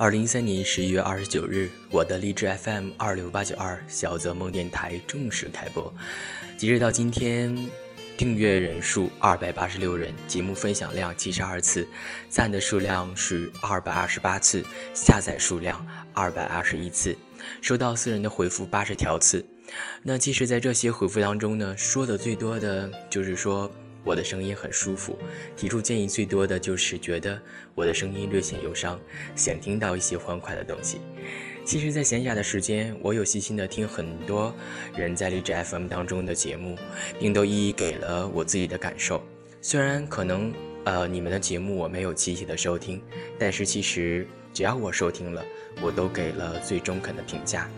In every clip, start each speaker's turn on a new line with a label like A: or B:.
A: 二零一三年十一月二十九日，我的励志 FM 二六八九二小泽梦电台正式开播。截止到今天，订阅人数二百八十六人，节目分享量七十二次，赞的数量是二百二十八次，下载数量二百二十一次，收到私人的回复八十条次。那其实，在这些回复当中呢，说的最多的就是说。我的声音很舒服，提出建议最多的就是觉得我的声音略显忧伤，想听到一些欢快的东西。其实，在闲暇的时间，我有细心的听很多人在励志 FM 当中的节目，并都一一给了我自己的感受。虽然可能呃你们的节目我没有积极的收听，但是其实只要我收听了，我都给了最中肯的评价。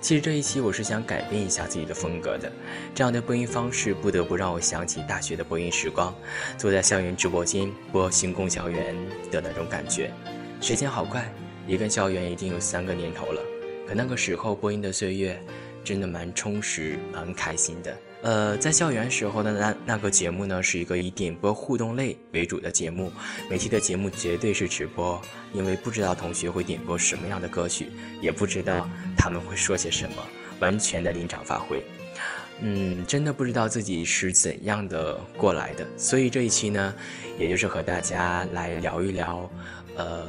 A: 其实这一期我是想改变一下自己的风格的，这样的播音方式不得不让我想起大学的播音时光，坐在校园直播间播《星空校园》的那种感觉。时间好快，离开校园已经有三个年头了，可那个时候播音的岁月，真的蛮充实、蛮开心的。呃，在校园时候的那那个节目呢，是一个以点播互动类为主的节目，每期的节目绝对是直播，因为不知道同学会点播什么样的歌曲，也不知道他们会说些什么，完全的临场发挥。嗯，真的不知道自己是怎样的过来的，所以这一期呢，也就是和大家来聊一聊，呃，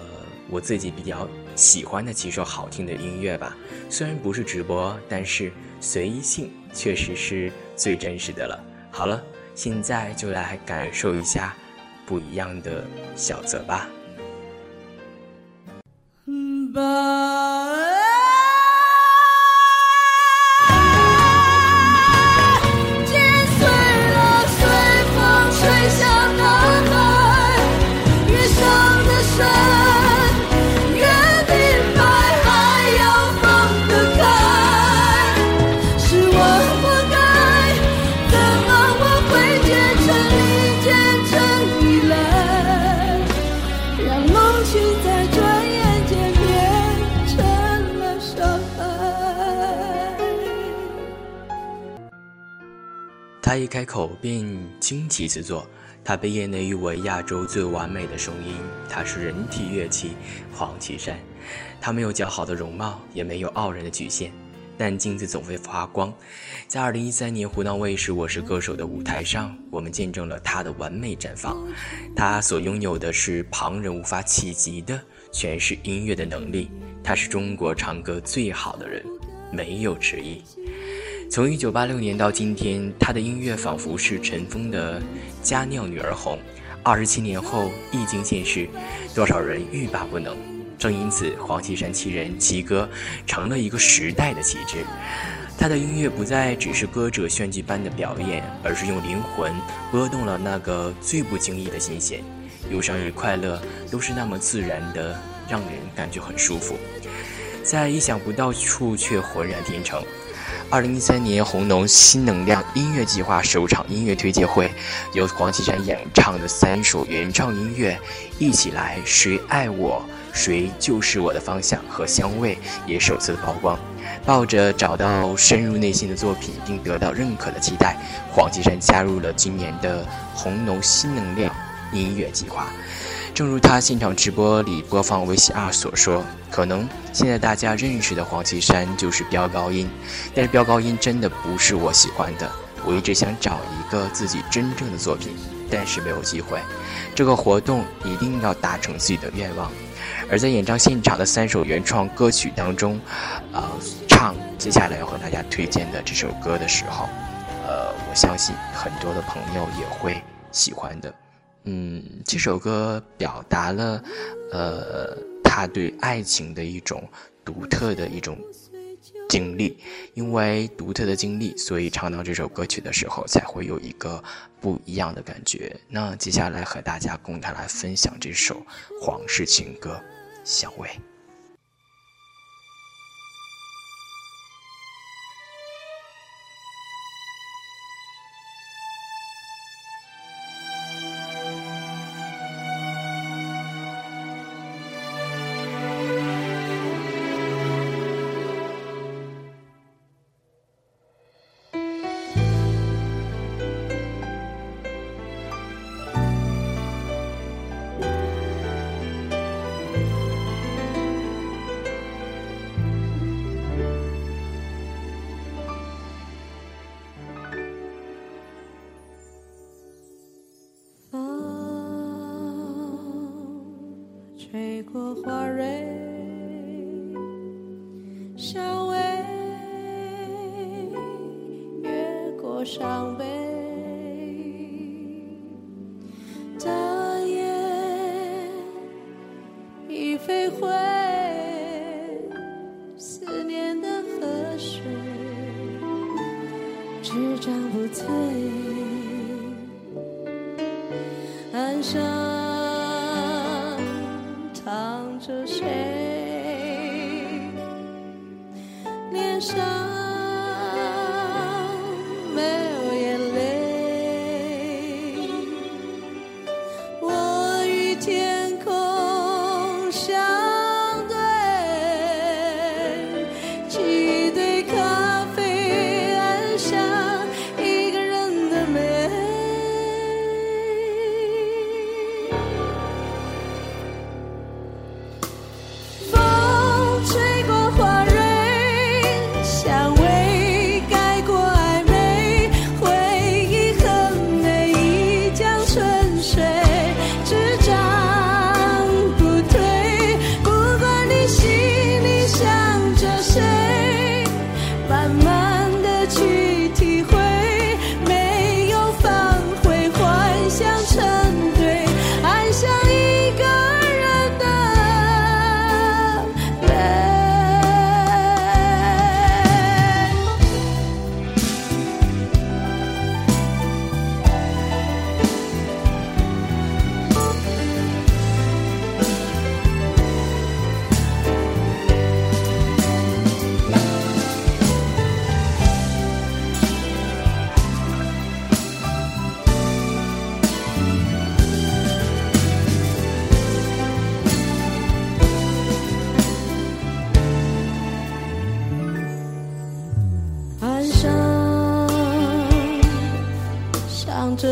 A: 我自己比较喜欢的几首好听的音乐吧。虽然不是直播，但是随意性确实是。最真实的了。好了，现在就来感受一下不一样的小泽吧。他一开口便惊奇之作，他被业内誉为亚洲最完美的声音。他是人体乐器黄绮珊，他没有姣好的容貌，也没有傲人的曲线，但镜子总会发光。在二零一三年湖南卫视《我是歌手》的舞台上，我们见证了他的完美绽放。他所拥有的是旁人无法企及的诠释音乐的能力。他是中国唱歌最好的人，没有之一。从一九八六年到今天，他的音乐仿佛是尘封的佳酿女儿红。二十七年后，一经现世，多少人欲罢不能。正因此，黄绮珊七人七歌成了一个时代的旗帜。他的音乐不再只是歌者炫技般的表演，而是用灵魂拨动了那个最不经意的心弦。忧伤与快乐都是那么自然的，让人感觉很舒服，在意想不到处却浑然天成。二零一三年红农新能量音乐计划首场音乐推介会，由黄绮珊演唱的三首原创音乐，《一起来》《谁爱我》《谁就是我的方向》和《香味》也首次曝光。抱着找到深入内心的作品并得到认可的期待，黄绮珊加入了今年的红农新能量音乐计划。正如他现场直播里播放 VCR 所说，可能现在大家认识的黄绮珊就是飙高音，但是飙高音真的不是我喜欢的。我一直想找一个自己真正的作品，但是没有机会。这个活动一定要达成自己的愿望。而在演唱现场的三首原创歌曲当中，呃，唱接下来要和大家推荐的这首歌的时候，呃，我相信很多的朋友也会喜欢的。嗯，这首歌表达了，呃，他对爱情的一种独特的一种经历，因为独特的经历，所以唱到这首歌曲的时候才会有一个不一样的感觉。那接下来和大家共同来分享这首皇室情歌《香味》。
B: 吹过花蕊，香味越过伤悲，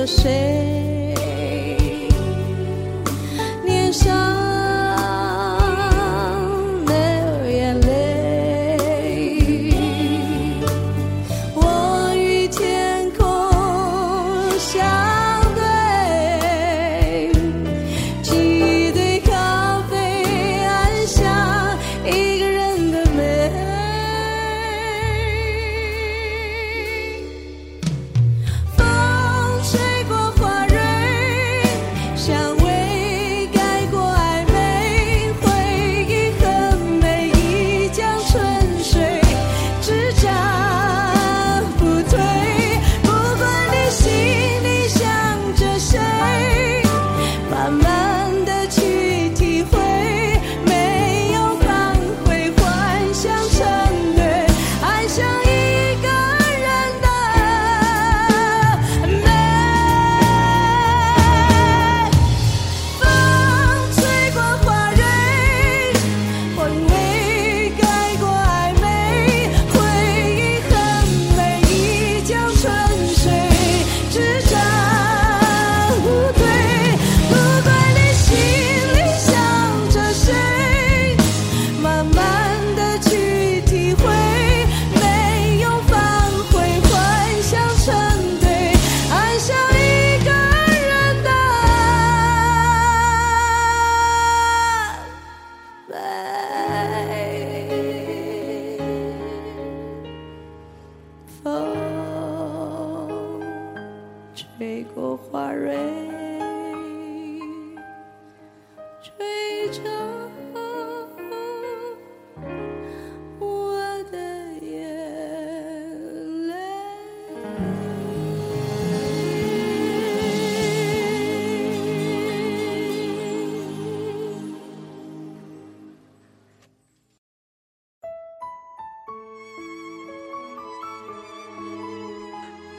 B: 谁，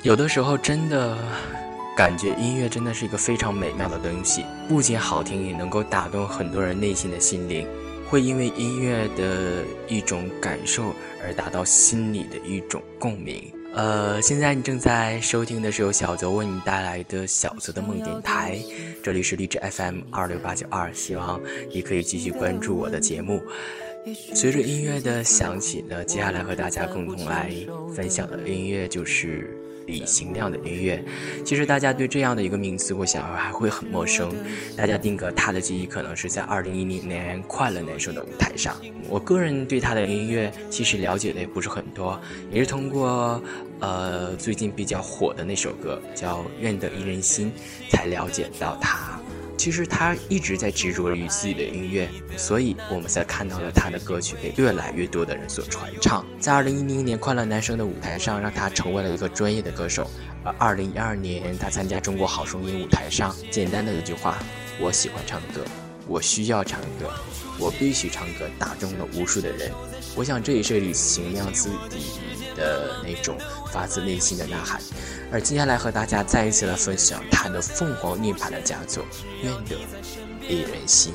B: 有的
A: 时候真的感觉音乐真的是一个非常美妙的东西，不仅好听，也能够打动很多人内心的心灵，会因为音乐的一种感受而达到心里的一种共鸣。呃，现在你正在收听的是由小泽为你带来的小泽的梦电台，这里是荔枝 FM 二六八九二，希望你可以继续关注我的节目。随着音乐的响起呢，接下来和大家共同来分享的音乐就是李行亮的音乐。其实大家对这样的一个名字，我想还会很陌生。大家定格他的记忆，可能是在二零一零年《快乐男声》的舞台上。我个人对他的音乐其实了解的也不是很多，也是通过呃最近比较火的那首歌叫《愿得一人心》才了解到他。其实他一直在执着于自己的音乐，所以我们才看到了他的歌曲被越来越多的人所传唱。在二零一零年《快乐男声》的舞台上，让他成为了一个专业的歌手。而二零一二年，他参加《中国好声音》舞台上，简单的一句话：“我喜欢唱歌，我需要唱歌，我必须唱歌”，打中了无数的人。我想这也是李行亮自己的那种发自内心的呐喊。而接下来和大家再一次来分享他的凤凰涅槃的佳作《愿得一人心》。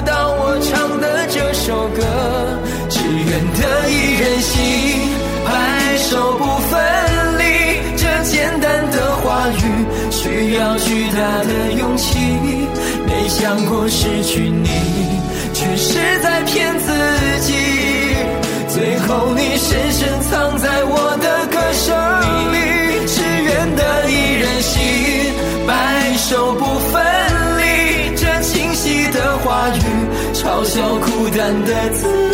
C: 到我唱的这首歌，只愿得一人心，白首不分离。这简单的话语需要巨大的勇气，没想过失去你，却是在骗自己。最后你深深藏在我的嘲笑孤单的自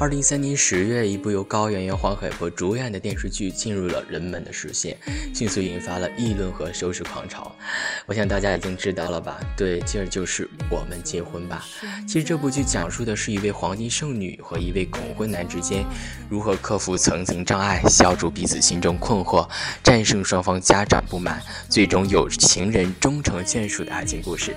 A: 二零一三年十月，一部由高圆圆、黄海波主演的电视剧进入了人们的视线，迅速引发了议论和收视狂潮。我想大家已经知道了吧？对，这就是《我们结婚吧》。其实这部剧讲述的是一位黄金剩女和一位恐婚男之间如何克服层层障碍，消除彼此心中困惑，战胜双方家长不满，最终有情人终成眷属的爱情故事。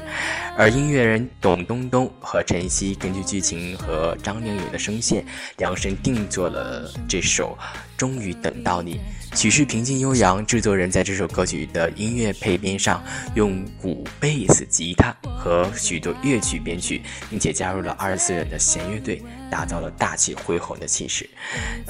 A: 而音乐人董冬冬和陈曦根据剧情和张靓颖的声线。量身定做了这首《终于等到你》，曲式平静悠扬。制作人在这首歌曲的音乐配编上用鼓、贝斯、吉他和许多乐曲编曲，并且加入了二十四人的弦乐队，打造了大气恢宏的气势。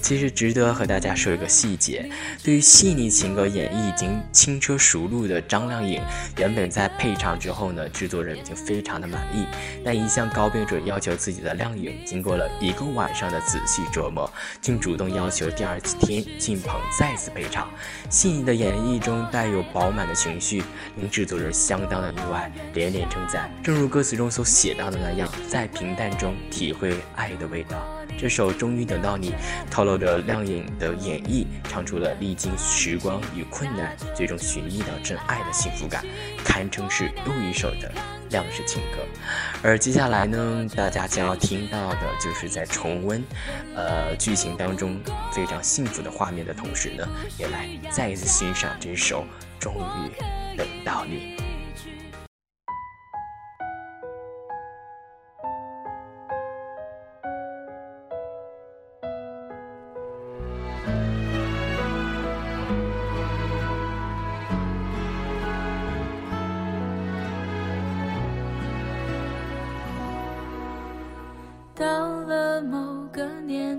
A: 其实值得和大家说一个细节：对于细腻情歌演绎已经轻车熟路的张靓颖，原本在配唱之后呢，制作人已经非常的满意。但一向高标准要求自己的靓颖，经过了一个晚上的仔细琢磨，竟主动要求第二天进棚再次配唱。细腻的演绎中带有饱满的情绪，令制作人相当的意外，连连称赞。正如歌词中所写到的那样，在平淡中体会爱的味道。这首《终于等到你》透露着亮颖的演绎，唱出了历经时光与困难，最终寻觅到真爱的幸福感，堪称是又一首的亮式情歌。而接下来呢，大家将要听到的就是在重温，呃，剧情当中非常幸福的画面的同时呢，也来再一次欣赏这首《终于等到你》。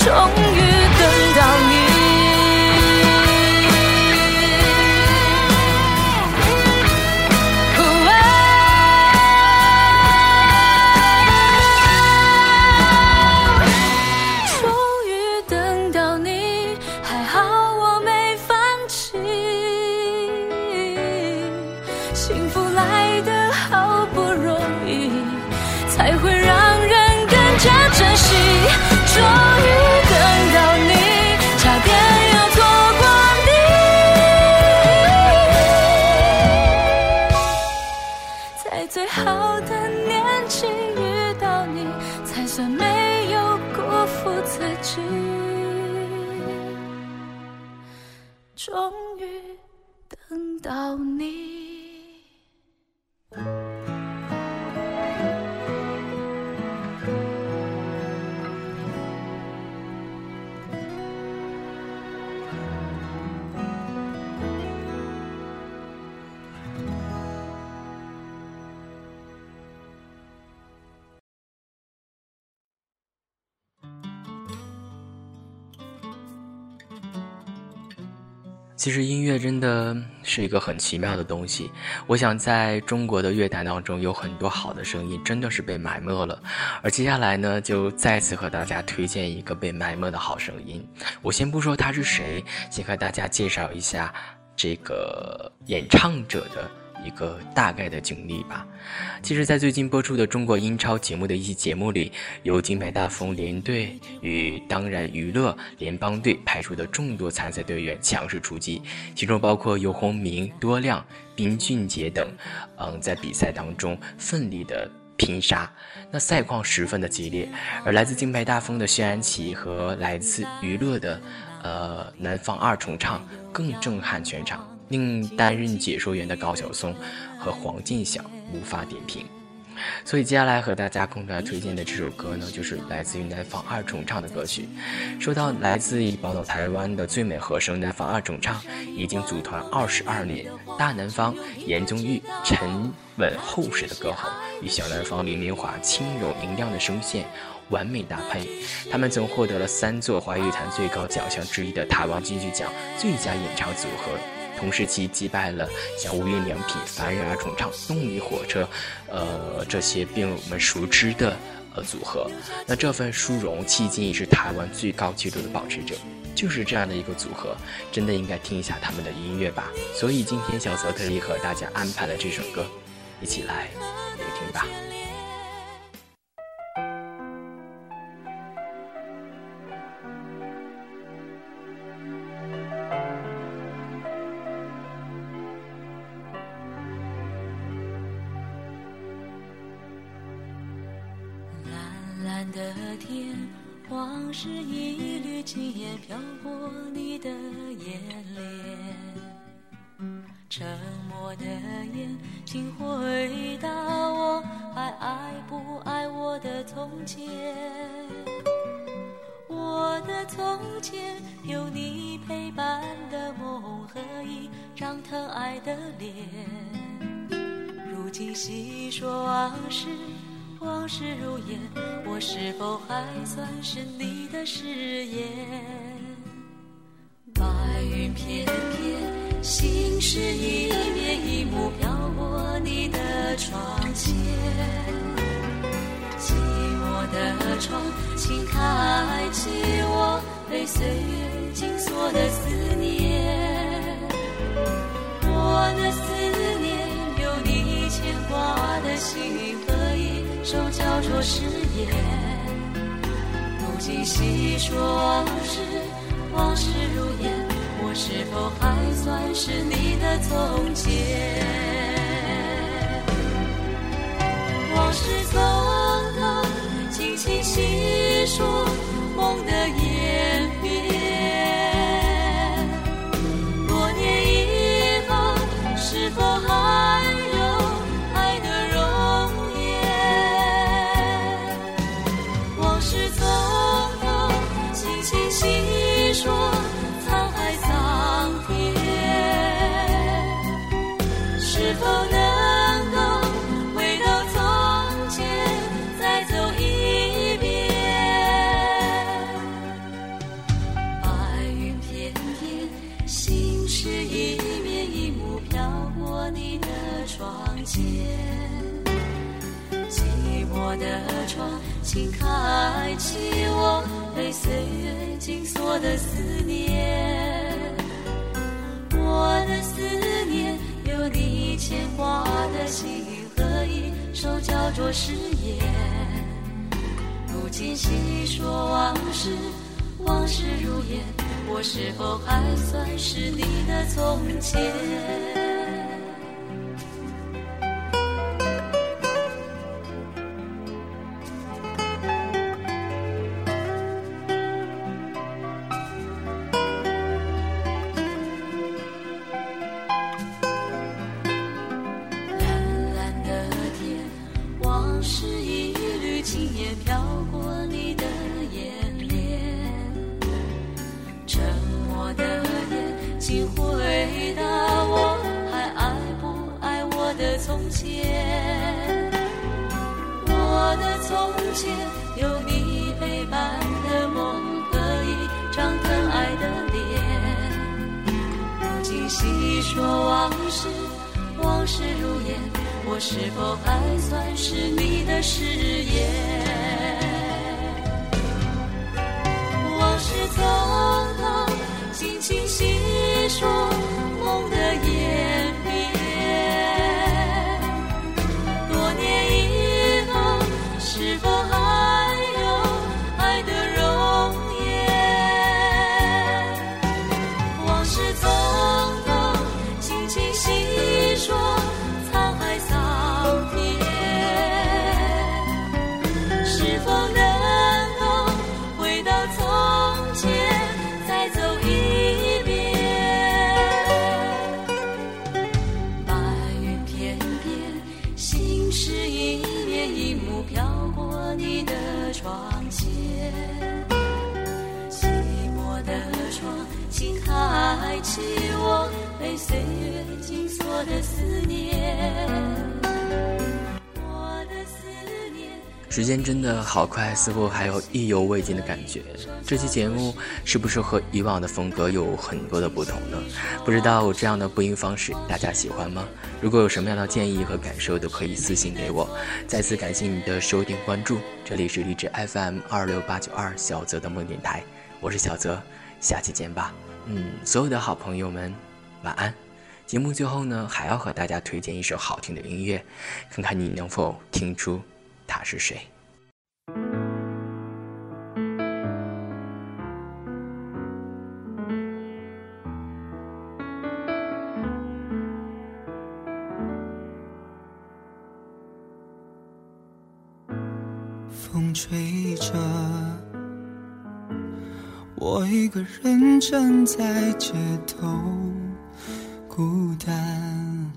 D: 终于
A: 其实音乐真的是一个很奇妙的东西。我想在中国的乐坛当中，有很多好的声音真的是被埋没了。而接下来呢，就再次和大家推荐一个被埋没的好声音。我先不说他是谁，先和大家介绍一下这个演唱者的一个大概的经历吧。其实，在最近播出的中国英超节目的一期节目里，由金牌大风联队与当然娱乐联邦队派出的众多参赛队员强势出击，其中包括尤鸿明、多亮、宾俊杰等，嗯，在比赛当中奋力的拼杀，那赛况十分的激烈。而来自金牌大风的薛安琪和来自娱乐的，呃，南方二重唱更震撼全场。令担任解说员的高晓松和黄健翔无法点评，所以接下来和大家共同来推荐的这首歌呢，就是来自于南方二重唱的歌曲。说到来自于宝岛台湾的最美和声南方二重唱，已经组团二十二年，大南方严宗玉沉稳厚实的歌喉与小南方林明华轻柔明亮的声线完美搭配，他们曾获得了三座华语坛最高奖项之一的台湾金曲奖最佳演唱组合。同时期击败了像无印良品、凡人二重唱、动力火车，呃，这些并我们熟知的呃组合。那这份殊荣迄今已是台湾最高纪录的保持者。就是这样的一个组合，真的应该听一下他们的音乐吧。所以今天小泽特意和大家安排了这首歌，一起来聆听吧。
D: 天，往事一缕轻烟飘过你的眼帘。沉默的眼，请回答我，还爱不爱我的从前？我的从前，有你陪伴的梦和一张疼爱的脸。如今细说往事。往事如烟，我是否还算是你的誓言？白云片片，心事一面一幕飘过你的窗前。寂寞的窗，请开启我被岁月紧锁的思念。我的思念，有你牵挂的心。手交错誓言，如今细说往事，往事如烟，我是否还算是你的从前？往事从头，轻轻细说心事一面一幕飘过你的窗前，寂
B: 寞的窗，请开启我被岁月紧锁的思念。我的思念，有你牵挂的心和一首叫做誓言。如今细说往事，往事如烟。我是否还算是你的从前？从前？我的从前有你陪伴的梦和一张疼爱的脸。如今细说往事，往事如烟，我是否还算是你的誓言？往事匆匆，轻轻细说梦的眼是一帘一幕飘过你的窗前。寂寞的窗，请开启我被岁月紧锁的思念。
A: 时间真的好快，似乎还有意犹未尽的感觉。这期节目是不是和以往的风格有很多的不同呢？不知道这样的播音方式大家喜欢吗？如果有什么样的建议和感受，都可以私信给我。再次感谢你的收听关注，这里是荔枝 FM 二六八九二小泽的梦电台，我是小泽，下期见吧。嗯，所有的好朋友们，晚安。节目最后呢，还要和大家推荐一首好听的音乐，看看你能否听出他是谁。
E: 风吹着，我一个人站在街头，孤单，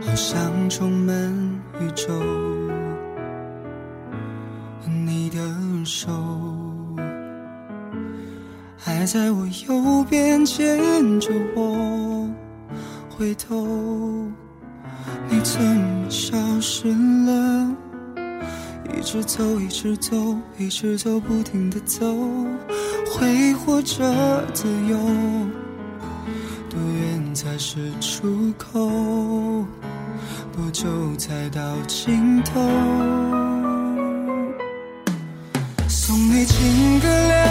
E: 好像充满宇宙。在我右边牵着我，回头，你怎么消失了？一直走，一直走，一直走，不停的走，挥霍着自由多远才是出口？多久才到尽头？送你情歌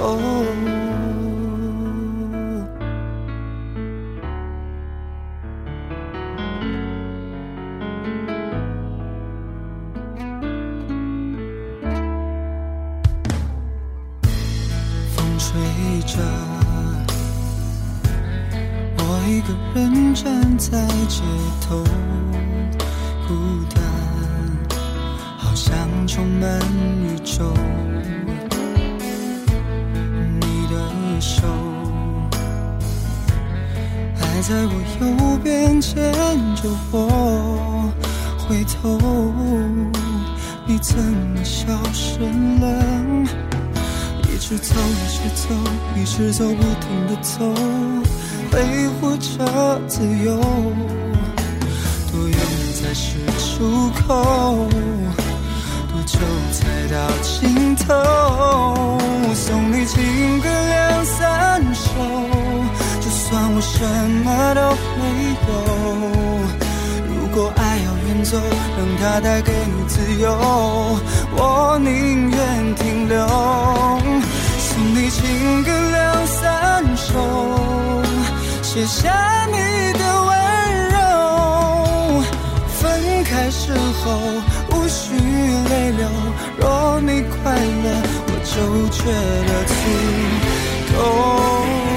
E: 够。的走，挥霍着自由。多远才是出口？多久才到尽头？送你情歌两三首，就算我什么都没有。如果爱要远走，让它带给你自由，我宁愿停留。你情歌两三首，写下你的温柔。分开时候无需泪流，若你快乐，我就觉得足够。